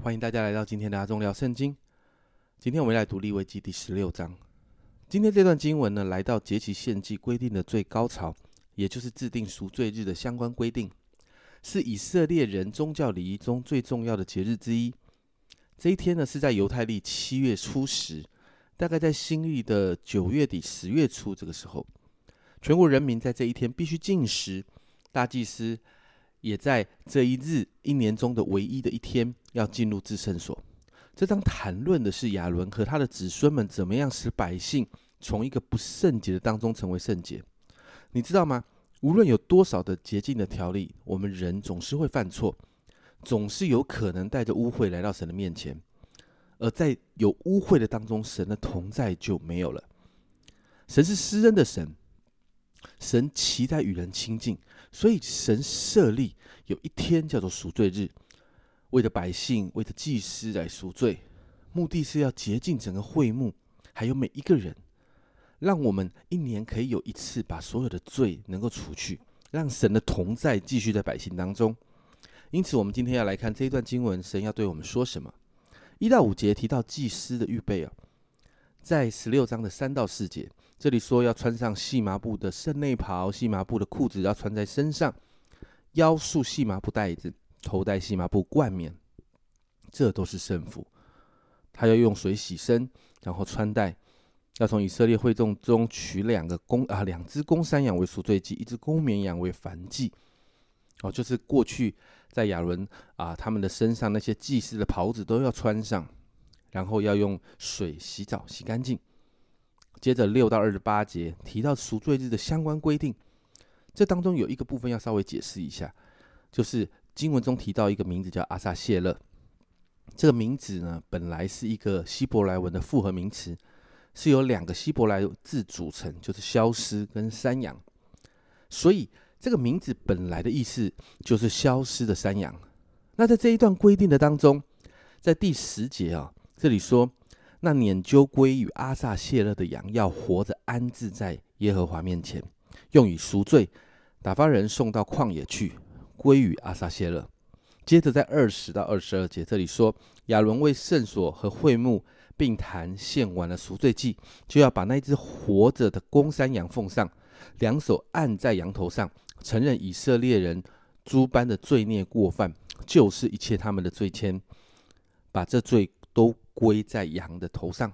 欢迎大家来到今天的阿忠聊圣经。今天我们来读利未记第十六章。今天这段经文呢，来到节期献祭规定的最高潮，也就是制定赎罪日的相关规定，是以色列人宗教礼仪中最重要的节日之一。这一天呢，是在犹太历七月初十，大概在新历的九月底十月初这个时候，全国人民在这一天必须禁食。大祭司也在这一日一年中的唯一的一天要进入至圣所。这章谈论的是亚伦和他的子孙们怎么样使百姓从一个不圣洁的当中成为圣洁。你知道吗？无论有多少的洁净的条例，我们人总是会犯错，总是有可能带着污秽来到神的面前。而在有污秽的当中，神的同在就没有了。神是施恩的神。神期待与人亲近，所以神设立有一天叫做赎罪日，为着百姓，为着祭司来赎罪，目的是要洁净整个会幕，还有每一个人，让我们一年可以有一次把所有的罪能够除去，让神的同在继续在百姓当中。因此，我们今天要来看这一段经文，神要对我们说什么？一到五节提到祭司的预备啊，在十六章的三到四节。这里说要穿上细麻布的圣内袍，细麻布的裤子要穿在身上，腰束细麻布带子，头戴细麻布冠冕，这都是圣服。他要用水洗身，然后穿戴。要从以色列会众中取两个公啊，两只公山羊为赎罪祭，一只公绵羊为燔祭。哦，就是过去在亚伦啊他们的身上那些祭司的袍子都要穿上，然后要用水洗澡洗干净。接着六到二十八节提到赎罪日的相关规定，这当中有一个部分要稍微解释一下，就是经文中提到一个名字叫阿撒谢勒，这个名字呢本来是一个希伯来文的复合名词，是由两个希伯来字组成，就是消失跟山羊，所以这个名字本来的意思就是消失的山羊。那在这一段规定的当中，在第十节啊，这里说。那撵揪归与阿撒谢勒的羊，要活着安置在耶和华面前，用以赎罪，打发人送到旷野去，归于阿撒谢勒。接着在二十到二十二节这里说，亚伦为圣所和会幕并坛献完了赎罪祭，就要把那只活着的公山羊奉上，两手按在羊头上，承认以色列人诸般的罪孽过犯，就是一切他们的罪愆，把这罪都。归在羊的头上，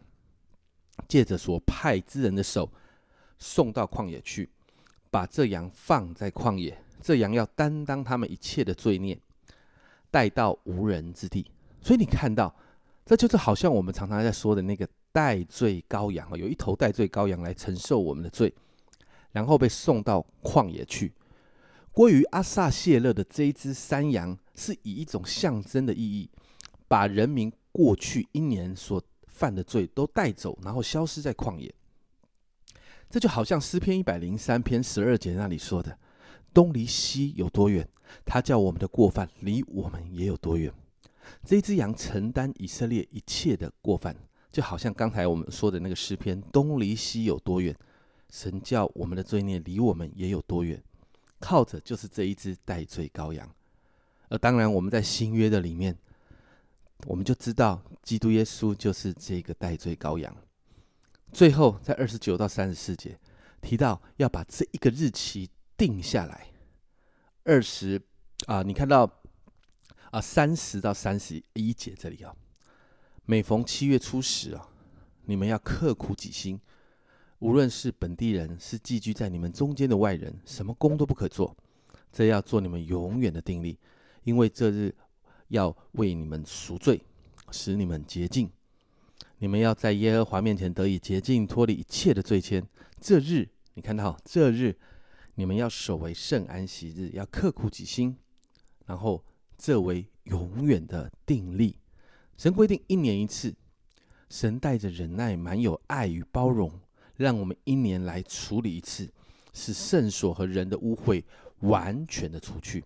借着所派之人的手送到旷野去，把这羊放在旷野。这羊要担当他们一切的罪孽，带到无人之地。所以你看到，这就是好像我们常常在说的那个代罪羔羊啊，有一头代罪羔羊来承受我们的罪，然后被送到旷野去。关于阿萨谢勒的这一只山羊，是以一种象征的意义，把人民。过去一年所犯的罪都带走，然后消失在旷野。这就好像诗篇一百零三篇十二节那里说的：“东离西有多远，他叫我们的过犯离我们也有多远。”这一只羊承担以色列一切的过犯，就好像刚才我们说的那个诗篇：“东离西有多远，神叫我们的罪孽离我们也有多远。”靠着就是这一只代罪羔羊。而当然，我们在新约的里面。我们就知道，基督耶稣就是这个代罪羔羊。最后，在二十九到三十四节提到要把这一个日期定下来。二十啊，你看到啊，三十到三十一节这里啊，每逢七月初十啊，你们要刻苦己心，无论是本地人，是寄居在你们中间的外人，什么工都不可做，这要做你们永远的定力，因为这日。要为你们赎罪，使你们洁净。你们要在耶和华面前得以洁净，脱离一切的罪愆。这日，你看到这日，你们要守为圣安息日，要刻苦己心。然后，这为永远的定力。神规定一年一次，神带着忍耐、满有爱与包容，让我们一年来处理一次，使圣所和人的污秽完全的除去。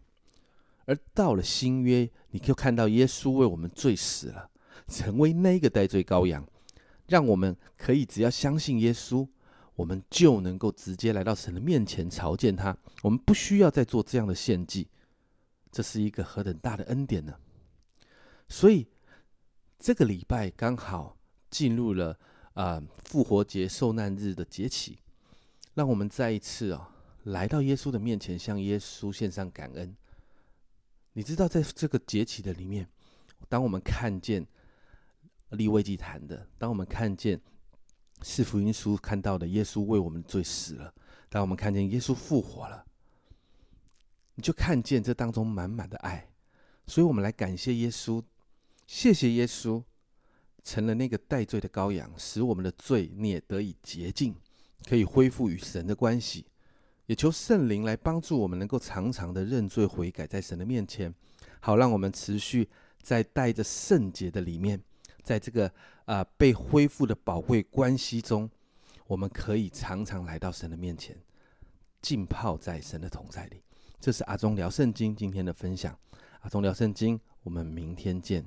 而到了新约，你就看到耶稣为我们罪死了，成为那个代罪羔羊，让我们可以只要相信耶稣，我们就能够直接来到神的面前朝见他。我们不需要再做这样的献祭，这是一个何等大的恩典呢？所以这个礼拜刚好进入了啊复活节受难日的节期，让我们再一次啊来到耶稣的面前，向耶稣献上感恩。你知道，在这个节期的里面，当我们看见立位祭坛的，当我们看见是福音书看到的耶稣为我们罪死了，当我们看见耶稣复活了，你就看见这当中满满的爱。所以，我们来感谢耶稣。谢谢耶稣，成了那个代罪的羔羊，使我们的罪孽得以洁净，可以恢复与神的关系。也求圣灵来帮助我们，能够常常的认罪悔改，在神的面前，好让我们持续在带着圣洁的里面，在这个啊被恢复的宝贵关系中，我们可以常常来到神的面前，浸泡在神的同在里。这是阿忠聊圣经今天的分享。阿忠聊圣经，我们明天见。